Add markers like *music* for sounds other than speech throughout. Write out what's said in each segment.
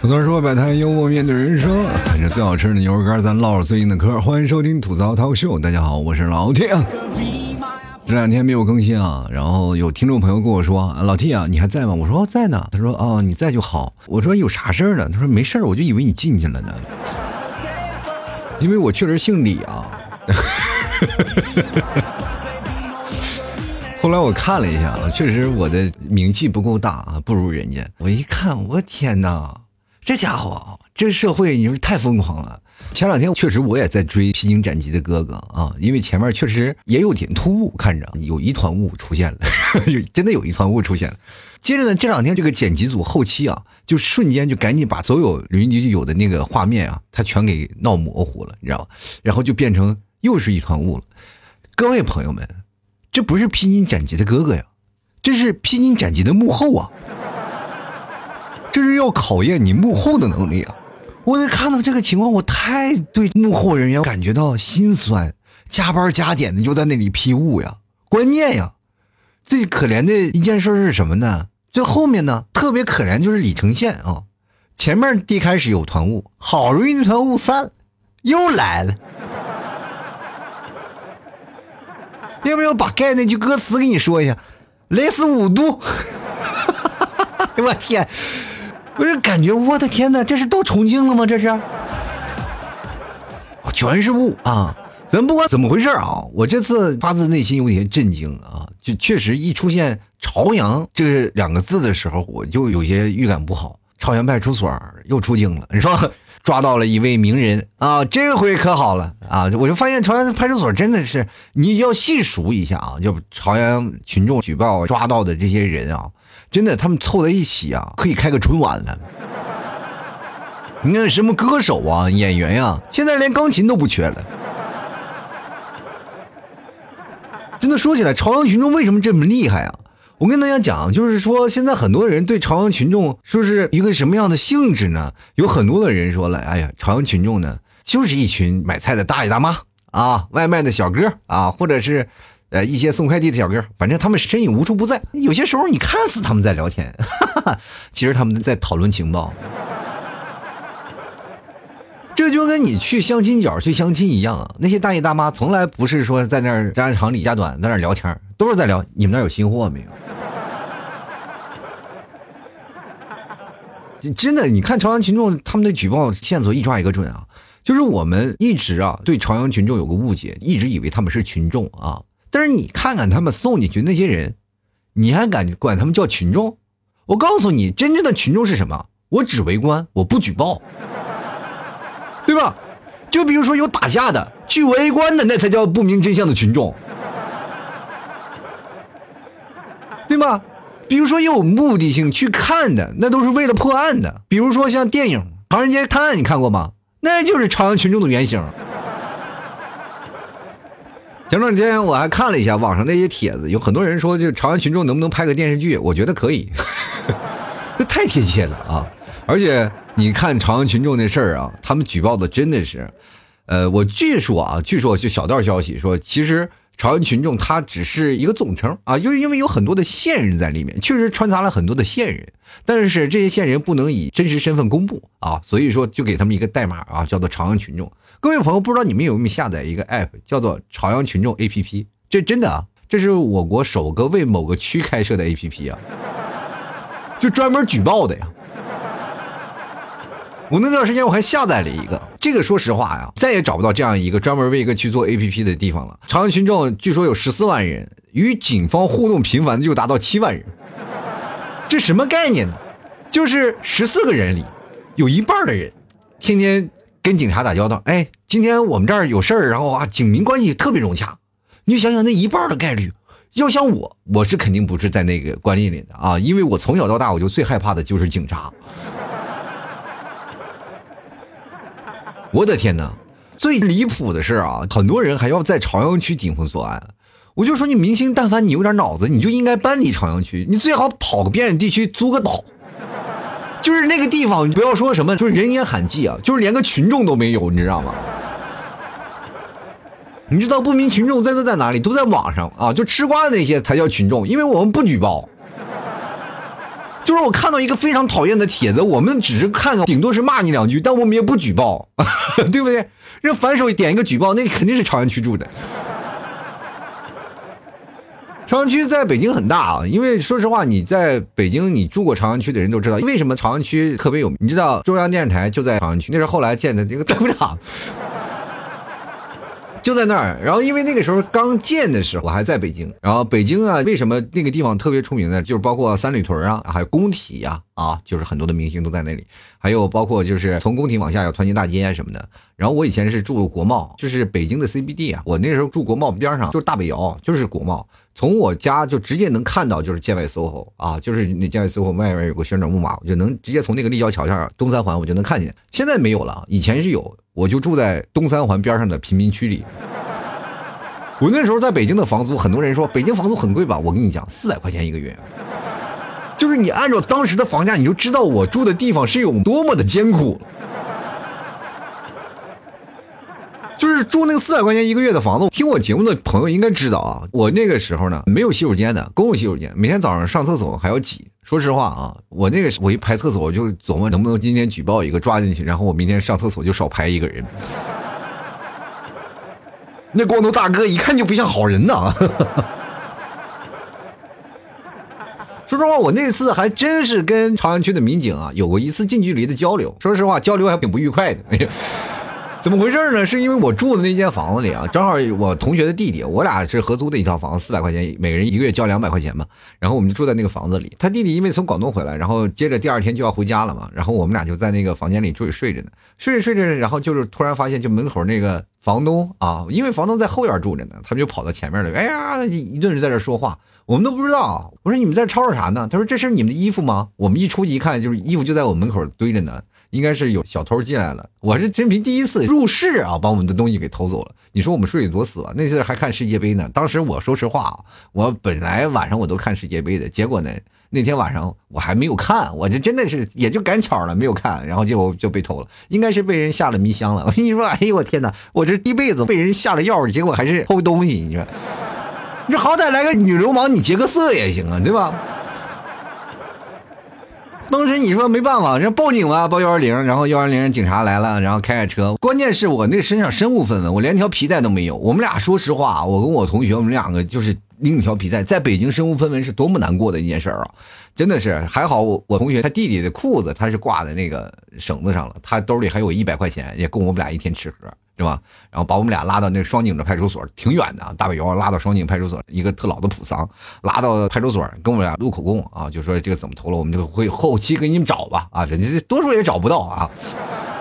吐槽说摆摊，幽默面对人生，看着最好吃的牛肉干，咱唠着最硬的嗑。欢迎收听吐槽涛秀，大家好，我是老 T。这两天没有更新啊，然后有听众朋友跟我说：“老 T 啊，你还在吗？”我说：“在呢。”他说：“哦，你在就好。”我说：“有啥事儿呢？”他说：“没事儿，我就以为你进去了呢，因为我确实姓李啊。*laughs* ”后来我看了一下，确实我的名气不够大啊，不如人家。我一看，我天哪！这家伙，这社会你说太疯狂了。前两天确实我也在追《披荆斩棘的哥哥》啊，因为前面确实也有点突兀，看着有一团雾出现了，*laughs* 真的有一团雾出现了。接着呢，这两天这个剪辑组后期啊，就瞬间就赶紧把所有云集有的那个画面啊，他全给闹模糊了，你知道吗？然后就变成又是一团雾了。各位朋友们，这不是披荆斩棘的哥哥呀，这是披荆斩棘的幕后啊。这是要考验你幕后的能力啊！我在看到这个情况，我太对幕后人员感觉到心酸，加班加点的就在那里批雾呀。关键呀，最可怜的一件事是什么呢？最后面呢，特别可怜就是李承宪啊。前面一开始有团雾，好容易那团雾散，又来了。要不要把盖那句歌词给你说一下？雷死五度。*laughs* 我天！我就感觉，我的天哪，这是到重庆了吗？这是，全是雾啊！咱不管怎么回事啊，我这次发自内心有点震惊啊！就确实一出现朝阳这两个字的时候，我就有些预感不好。朝阳派出所又出警了，你说 *laughs* 抓到了一位名人啊，这回可好了啊！我就发现朝阳派出所真的是，你要细数一下啊，就朝阳群众举报抓到的这些人啊。真的，他们凑在一起啊，可以开个春晚了。你看什么歌手啊、演员呀，现在连钢琴都不缺了。真的说起来，朝阳群众为什么这么厉害啊？我跟大家讲，就是说现在很多人对朝阳群众说是一个什么样的性质呢？有很多的人说了，哎呀，朝阳群众呢，就是一群买菜的大爷大妈啊，外卖的小哥啊，或者是。呃，一些送快递的小哥，反正他们身影无处不在。有些时候你看似他们在聊天，*laughs* 其实他们在讨论情报。*laughs* 这就跟你去相亲角去相亲一样啊，那些大爷大妈从来不是说在那儿家长里家短，在那儿聊天，都是在聊你们那儿有新货没有。*laughs* 真的，你看朝阳群众他们的举报线索一抓一个准啊，就是我们一直啊对朝阳群众有个误解，一直以为他们是群众啊。但是你看看他们送进去那些人，你还敢管他们叫群众？我告诉你，真正的群众是什么？我只围观，我不举报，对吧？就比如说有打架的，去围观的，那才叫不明真相的群众，对吧？比如说有目的性去看的，那都是为了破案的。比如说像电影《唐人街探案》，你看过吗？那就是朝阳群众的原型。前段时间我还看了一下网上那些帖子，有很多人说，就朝阳群众能不能拍个电视剧？我觉得可以，*laughs* 这太贴切了啊！而且你看朝阳群众那事儿啊，他们举报的真的是，呃，我据说啊，据说就小道消息说，其实。朝阳群众他只是一个总称啊，就是因为有很多的线人在里面，确实穿插了很多的线人，但是这些线人不能以真实身份公布啊，所以说就给他们一个代码啊，叫做朝阳群众。各位朋友，不知道你们有没有下载一个 app 叫做朝阳群众 app？这真的啊，这是我国首个为某个区开设的 app 啊，就专门举报的呀。我那段时间我还下载了一个，这个说实话呀，再也找不到这样一个专门为一个去做 A P P 的地方了。朝阳群众据说有十四万人，与警方互动频繁的就达到七万人，这什么概念呢？就是十四个人里，有一半的人，天天跟警察打交道。哎，今天我们这儿有事儿，然后啊，警民关系特别融洽。你想想那一半的概率，要像我，我是肯定不是在那个关系里的啊，因为我从小到大我就最害怕的就是警察。我的天哪！最离谱的是啊，很多人还要在朝阳区顶风作案。我就说你明星，但凡你有点脑子，你就应该搬离朝阳区，你最好跑个边远地区租个岛，就是那个地方，你不要说什么，就是人烟罕迹啊，就是连个群众都没有，你知道吗？你知道不明群众在都在哪里？都在网上啊，就吃瓜的那些才叫群众，因为我们不举报。就是我看到一个非常讨厌的帖子，我们只是看看，顶多是骂你两句，但我们也不举报，*laughs* 对不对？人反手点一个举报，那肯定是朝阳区住的。朝阳区在北京很大啊，因为说实话，你在北京你住过朝阳区的人都知道，为什么朝阳区特别有名？你知道中央电视台就在朝阳区，那是后来建的这个 *laughs* 采访场。就在那儿，然后因为那个时候刚建的时候，我还在北京。然后北京啊，为什么那个地方特别出名呢？就是包括三里屯啊，还有工体呀，啊就是很多的明星都在那里。还有包括就是从工体往下有团结大街啊什么的。然后我以前是住国贸，就是北京的 CBD 啊。我那时候住国贸边上，就是大北窑，就是国贸。从我家就直接能看到，就是建外 SOHO 啊，就是那建外 SOHO 外面有个旋转木马，我就能直接从那个立交桥上东三环我就能看见。现在没有了，以前是有。我就住在东三环边上的贫民区里。我那时候在北京的房租，很多人说北京房租很贵吧？我跟你讲，四百块钱一个月，就是你按照当时的房价，你就知道我住的地方是有多么的艰苦。就是住那个四百块钱一个月的房子，听我节目的朋友应该知道啊。我那个时候呢，没有洗手间的，公共洗手间，每天早上上厕所还要挤。说实话啊，我那个我一排厕所，我就琢磨能不能今天举报一个抓进去，然后我明天上厕所就少排一个人。*laughs* 那光头大哥一看就不像好人呐。实话，我那次还真是跟朝阳区的民警啊有过一次近距离的交流。说实话，交流还挺不愉快的。哎呀怎么回事呢？是因为我住的那间房子里啊，正好我同学的弟弟，我俩是合租的一套房，子，四百块钱，每个人一个月交两百块钱嘛。然后我们就住在那个房子里。他弟弟因为从广东回来，然后接着第二天就要回家了嘛。然后我们俩就在那个房间里睡睡着呢，睡着睡着，然后就是突然发现，就门口那个房东啊，因为房东在后院住着呢，他们就跑到前面了。哎呀，一顿在这说话，我们都不知道。我说你们在吵吵啥呢？他说这是你们的衣服吗？我们一出去一看，就是衣服就在我门口堆着呢。应该是有小偷进来了，我是真凭第一次入室啊，把我们的东西给偷走了。你说我们睡得多死啊？那次还看世界杯呢。当时我说实话啊，我本来晚上我都看世界杯的，结果呢，那天晚上我还没有看，我这真的是也就赶巧了没有看，然后结果就被偷了，应该是被人下了迷香了。我跟你说，哎呦我天哪，我这一辈子被人下了药，结果还是偷东西。你说，你好歹来个女流氓，你劫个色也行啊，对吧？当时你说没办法，人报警吧，报幺二零，然后幺二零警察来了，然后开着车。关键是我那身上身无分文，我连条皮带都没有。我们俩说实话，我跟我同学，我们两个就是拎一条皮带，在北京身无分文是多么难过的一件事啊！真的是还好，我我同学他弟弟的裤子他是挂在那个绳子上了，他兜里还有一百块钱，也够我们俩一天吃喝。是吧？然后把我们俩拉到那双井的派出所，挺远的，大北窑拉到双井派出所，一个特老的普桑，拉到派出所跟我们俩录口供啊，就说这个怎么投了，我们就会后期给你们找吧啊，人家多数也找不到啊，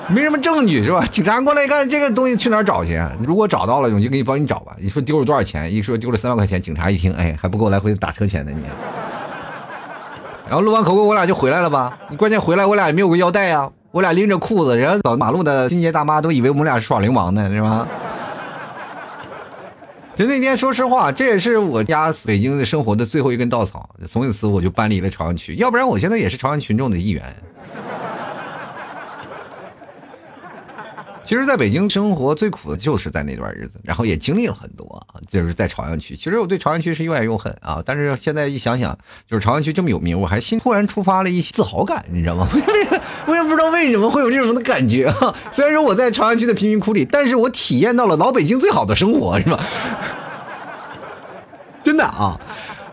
没什么证据是吧？警察过来一看，这个东西去哪儿找去？如果找到了，我就给你帮你找吧。你说丢了多少钱？一说丢了三万块钱，警察一听，哎，还不够来回打车钱的你。*laughs* 然后录完口供，我俩就回来了吧？你关键回来，我俩也没有个腰带呀。我俩拎着裤子，人家走马路的清洁大妈都以为我们俩是耍流氓呢，是吧？*laughs* 就那天，说实话，这也是我家北京的生活的最后一根稻草。从此我就搬离了朝阳区，要不然我现在也是朝阳群众的一员。其实，在北京生活最苦的就是在那段日子，然后也经历了很多啊，就是在朝阳区。其实我对朝阳区是又爱又恨啊，但是现在一想想，就是朝阳区这么有名，我还心突然触发了一些自豪感，你知道吗？*laughs* 我也不知道为什么会有这种的感觉啊。虽然说我在朝阳区的贫民窟里，但是我体验到了老北京最好的生活，是吧？*laughs* 真的啊。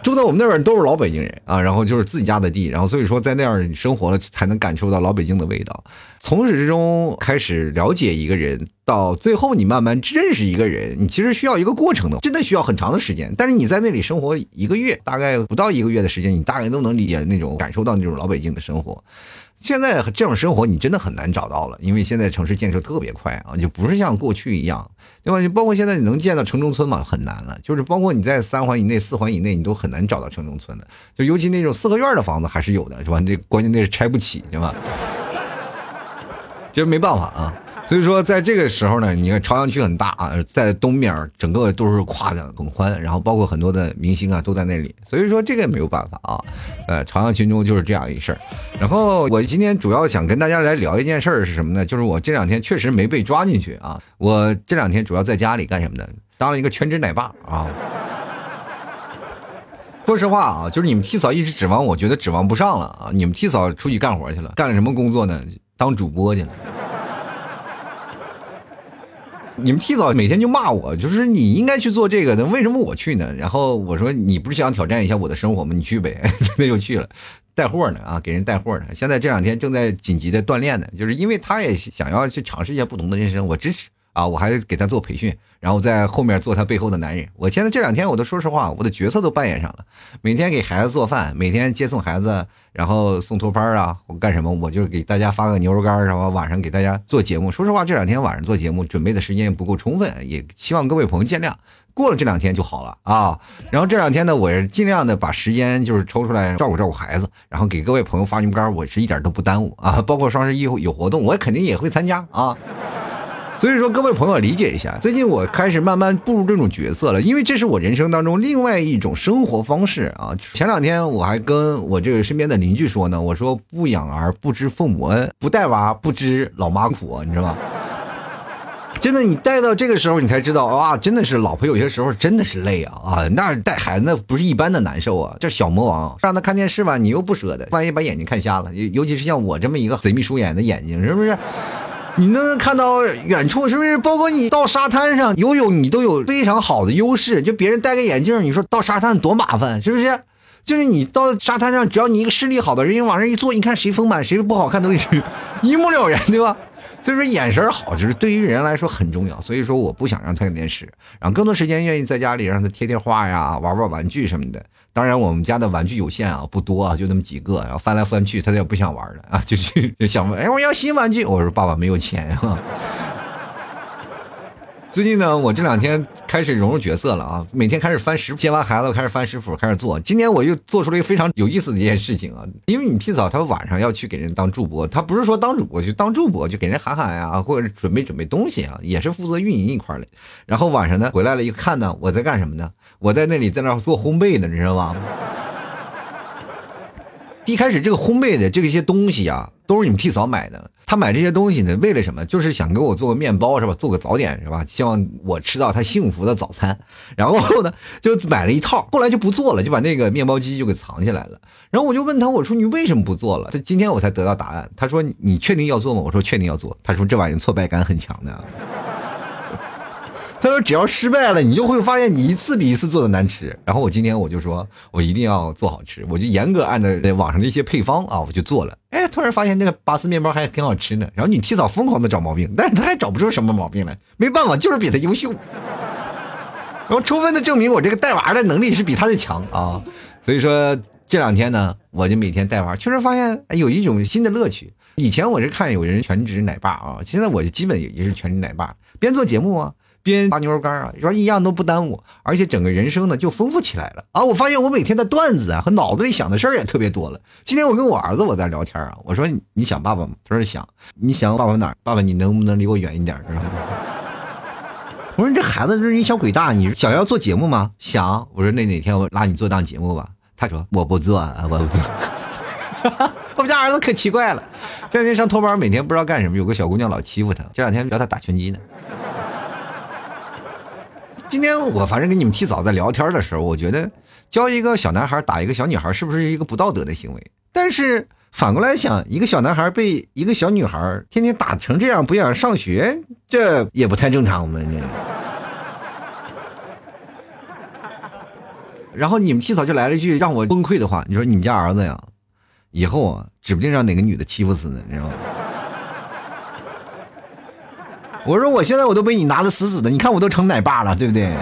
住在我们那边都是老北京人啊，然后就是自己家的地，然后所以说在那样生活了，才能感受到老北京的味道。从始至终开始了解一个人，到最后你慢慢认识一个人，你其实需要一个过程的，真的需要很长的时间。但是你在那里生活一个月，大概不到一个月的时间，你大概都能理解那种感受到那种老北京的生活。现在这种生活你真的很难找到了，因为现在城市建设特别快啊，就不是像过去一样，对吧？就包括现在你能见到城中村嘛，很难了。就是包括你在三环以内、四环以内，你都很难找到城中村的。就尤其那种四合院的房子还是有的，是吧？那关键那是拆不起，对吧？就是没办法啊。所以说，在这个时候呢，你看朝阳区很大啊，在东面整个都是跨的很宽，然后包括很多的明星啊都在那里。所以说这个也没有办法啊，*laughs* 呃，朝阳群众就是这样一事儿。然后我今天主要想跟大家来聊一件事儿是什么呢？就是我这两天确实没被抓进去啊。我这两天主要在家里干什么呢？当了一个全职奶爸啊。*laughs* 说实话啊，就是你们 T 嫂一直指望，我觉得指望不上了啊。你们 T 嫂出去干活去了，干什么工作呢？当主播去了。你们提早每天就骂我，就是你应该去做这个的，为什么我去呢？然后我说你不是想挑战一下我的生活吗？你去呗，*laughs* 那就去了，带货呢啊，给人带货呢。现在这两天正在紧急的锻炼呢，就是因为他也想要去尝试一下不同的人生，我支持。啊，我还给他做培训，然后在后面做他背后的男人。我现在这两天，我都说实话，我的角色都扮演上了。每天给孩子做饭，每天接送孩子，然后送托班啊，我干什么？我就给大家发个牛肉干，然后晚上给大家做节目。说实话，这两天晚上做节目准备的时间也不够充分，也希望各位朋友见谅。过了这两天就好了啊。然后这两天呢，我是尽量的把时间就是抽出来照顾照顾孩子，然后给各位朋友发牛肉干，我是一点都不耽误啊。包括双十一有活动，我肯定也会参加啊。所以说，各位朋友理解一下，最近我开始慢慢步入这种角色了，因为这是我人生当中另外一种生活方式啊。前两天我还跟我这个身边的邻居说呢，我说不养儿不知父母恩，不带娃不知老妈苦，你知道吗？真的，你带到这个时候，你才知道啊，真的是老婆有些时候真的是累啊啊！那带孩子不是一般的难受啊，这小魔王让他看电视吧，你又不舍得，万一把眼睛看瞎了，尤其是像我这么一个贼眉鼠眼的眼睛，是不是？你都能看到远处，是不是？包括你到沙滩上游泳，你都有非常好的优势。就别人戴个眼镜，你说到沙滩多麻烦，是不是？就是你到沙滩上，只要你一个视力好的人，往那一坐，你看谁丰满，谁不好看，都 *laughs* 是一目了然，对吧？所以说眼神好，就是对于人来说很重要。所以说我不想让他看电视，然后更多时间愿意在家里让他贴贴画呀，玩玩玩具什么的。当然，我们家的玩具有限啊，不多啊，就那么几个。然后翻来翻去，他也不想玩了啊，就去就想问，哎，我要新玩具。我说爸爸没有钱啊。最近呢，我这两天开始融入角色了啊，每天开始翻食接完孩子开始翻食谱，开始做。今天我又做出了一个非常有意思的一件事情啊，因为你提早他晚上要去给人当助播，他不是说当主播，就当助播，就给人喊喊呀，或者准备准备东西啊，也是负责运营一块的。然后晚上呢回来了，一看呢，我在干什么呢？我在那里在那做烘焙呢，你知道吗？一开始这个烘焙的这些东西啊，都是你们替嫂买的。他买这些东西呢，为了什么？就是想给我做个面包是吧？做个早点是吧？希望我吃到他幸福的早餐。然后呢，就买了一套，后来就不做了，就把那个面包机就给藏起来了。然后我就问他，我说你为什么不做了？这今天我才得到答案。他说你确定要做吗？我说确定要做。他说这玩意挫败感很强的。他说：“只要失败了，你就会发现你一次比一次做的难吃。”然后我今天我就说，我一定要做好吃，我就严格按照网上的一些配方啊，我就做了。哎，突然发现那个拔丝面包还挺好吃呢。然后你提早疯狂的找毛病，但是他还找不出什么毛病来，没办法，就是比他优秀。然后充分的证明我这个带娃的能力是比他的强啊。所以说这两天呢，我就每天带娃，确实发现有一种新的乐趣。以前我是看有人全职奶爸啊，现在我基本也是全职奶爸，边做节目啊。边扒牛肉干啊，说一样都不耽误，而且整个人生呢就丰富起来了啊！我发现我每天的段子啊和脑子里想的事儿也特别多了。今天我跟我儿子我在聊天啊，我说你想爸爸吗？他说想。你想爸爸哪儿？爸爸你能不能离我远一点？*laughs* 我说这孩子就是一小鬼大，你想要做节目吗？想。我说那哪天我拉你做档节目吧？他说我不做啊，我不做。*laughs* 我们家儿子可奇怪了，这两天上托班，每天不知道干什么，有个小姑娘老欺负他，这两天教他打拳击呢。今天我反正跟你们提早在聊天的时候，我觉得教一个小男孩打一个小女孩是不是一个不道德的行为？但是反过来想，一个小男孩被一个小女孩天天打成这样，不想上学，这也不太正常吗？然后你们提早就来了一句让我崩溃的话，你说你们家儿子呀，以后啊，指不定让哪个女的欺负死呢，你知道吗？我说我现在我都被你拿的死死的，你看我都成奶爸了，对不对？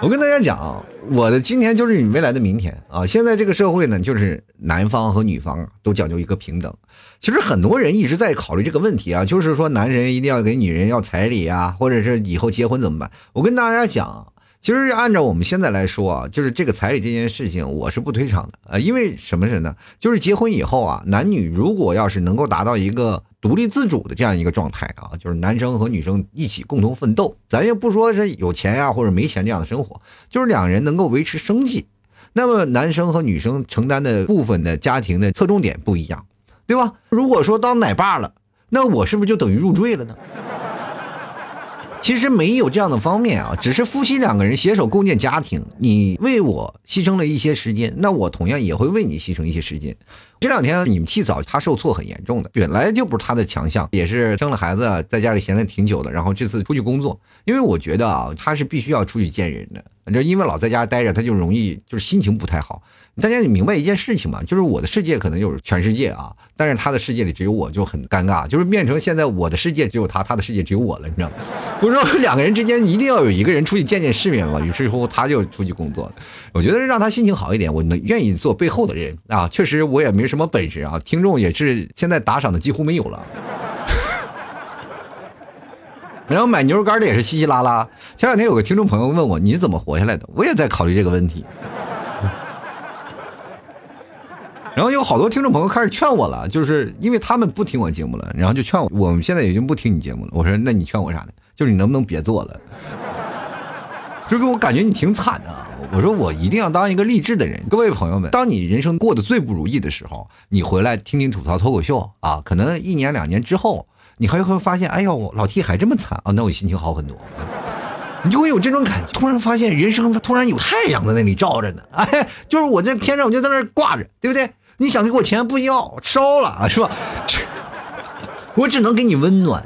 我跟大家讲，我的今天就是你未来的明天啊！现在这个社会呢，就是男方和女方都讲究一个平等。其实很多人一直在考虑这个问题啊，就是说男人一定要给女人要彩礼啊，或者是以后结婚怎么办？我跟大家讲，其实按照我们现在来说啊，就是这个彩礼这件事情，我是不推崇的啊，因为什么事呢？就是结婚以后啊，男女如果要是能够达到一个。独立自主的这样一个状态啊，就是男生和女生一起共同奋斗。咱也不说是有钱呀或者没钱这样的生活，就是两人能够维持生计。那么男生和女生承担的部分的家庭的侧重点不一样，对吧？如果说当奶爸了，那我是不是就等于入赘了呢？其实没有这样的方面啊，只是夫妻两个人携手共建家庭，你为我牺牲了一些时间，那我同样也会为你牺牲一些时间。这两天你们替嫂她受挫很严重的，本来就不是她的强项，也是生了孩子在家里闲了挺久的，然后这次出去工作，因为我觉得啊，她是必须要出去见人的。反正因为老在家待着，他就容易就是心情不太好。大家你明白一件事情吗？就是我的世界可能就是全世界啊，但是他的世界里只有我，就很尴尬。就是变成现在我的世界只有他，他的世界只有我了，你知道吗？*laughs* 我说两个人之间一定要有一个人出去见见世面嘛。于是乎他就出去工作了。我觉得让他心情好一点，我能愿意做背后的人啊。确实我也没什么本事啊，听众也是现在打赏的几乎没有了。然后买牛肉干的也是稀稀拉拉。前两天有个听众朋友问我你是怎么活下来的，我也在考虑这个问题。然后有好多听众朋友开始劝我了，就是因为他们不听我节目了，然后就劝我，我们现在已经不听你节目了。我说那你劝我啥呢？就是你能不能别做了？就给我感觉你挺惨的。啊我说我一定要当一个励志的人。各位朋友们，当你人生过得最不如意的时候，你回来听听吐槽脱口秀啊，可能一年两年之后。你还会发现，哎呦，老 T 还这么惨啊！那我心情好很多，你就会有这种感觉。突然发现人生它突然有太阳在那里照着呢，*laughs* 哎，就是我这天上我就在那挂着，对不对？你想给我钱不要，烧了是吧？*laughs* 我只能给你温暖。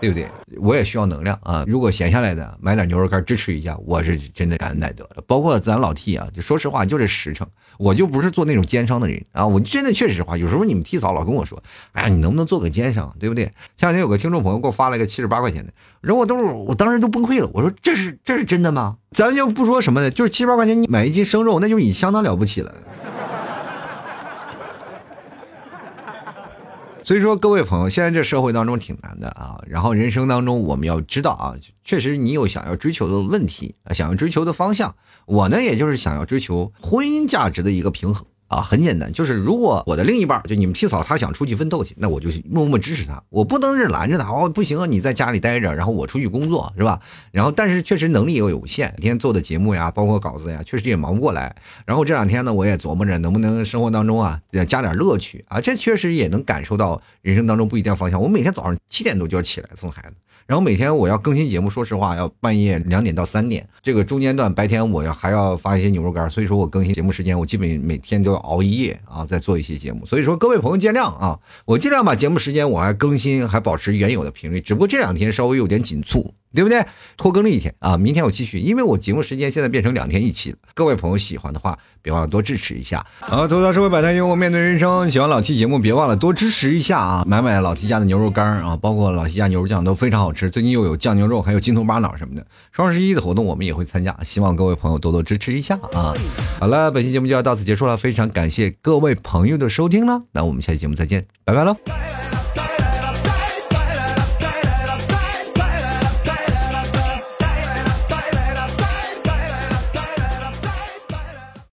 对不对？我也需要能量啊！如果闲下来的，买点牛肉干支持一下，我是真的感恩戴德了。包括咱老 T 啊，就说实话，就这实诚，我就不是做那种奸商的人啊！我真的确实话，有时候你们 T 嫂老跟我说，哎呀，你能不能做个奸商，对不对？前两天有个听众朋友给我发了一个七十八块钱的，然后我都是我当时都崩溃了，我说这是这是真的吗？咱就不说什么的，就是七十八块钱你买一斤生肉，那就已相当了不起了。所以说，各位朋友，现在这社会当中挺难的啊。然后人生当中，我们要知道啊，确实你有想要追求的问题，想要追求的方向。我呢，也就是想要追求婚姻价值的一个平衡。啊，很简单，就是如果我的另一半就你们替嫂，他想出去奋斗去，那我就默默支持他，我不能是拦着他。哦，不行啊，你在家里待着，然后我出去工作，是吧？然后，但是确实能力又有限，每天做的节目呀，包括稿子呀，确实也忙不过来。然后这两天呢，我也琢磨着能不能生活当中啊，加点乐趣啊，这确实也能感受到人生当中不一定方向。我每天早上七点多就要起来送孩子。然后每天我要更新节目，说实话要半夜两点到三点，这个中间段白天我要还要发一些牛肉干，所以说我更新节目时间我基本每天都要熬一夜啊，在做一些节目，所以说各位朋友见谅啊，我尽量把节目时间我还更新还保持原有的频率，只不过这两天稍微有点紧促。对不对？拖更了一天啊，明天我继续，因为我节目时间现在变成两天一期了。各位朋友喜欢的话，别忘了多支持一下。好，吐槽社会百态，幽默面对人生。喜欢老 T 节目，别忘了多支持一下啊！买买老 T 家的牛肉干啊，包括老 T 家牛肉酱都非常好吃。最近又有酱牛肉，还有金头巴脑什么的。双十一的活动我们也会参加，希望各位朋友多多支持一下啊！好了，本期节目就要到此结束了，非常感谢各位朋友的收听了，那我们下期节目再见，拜拜喽。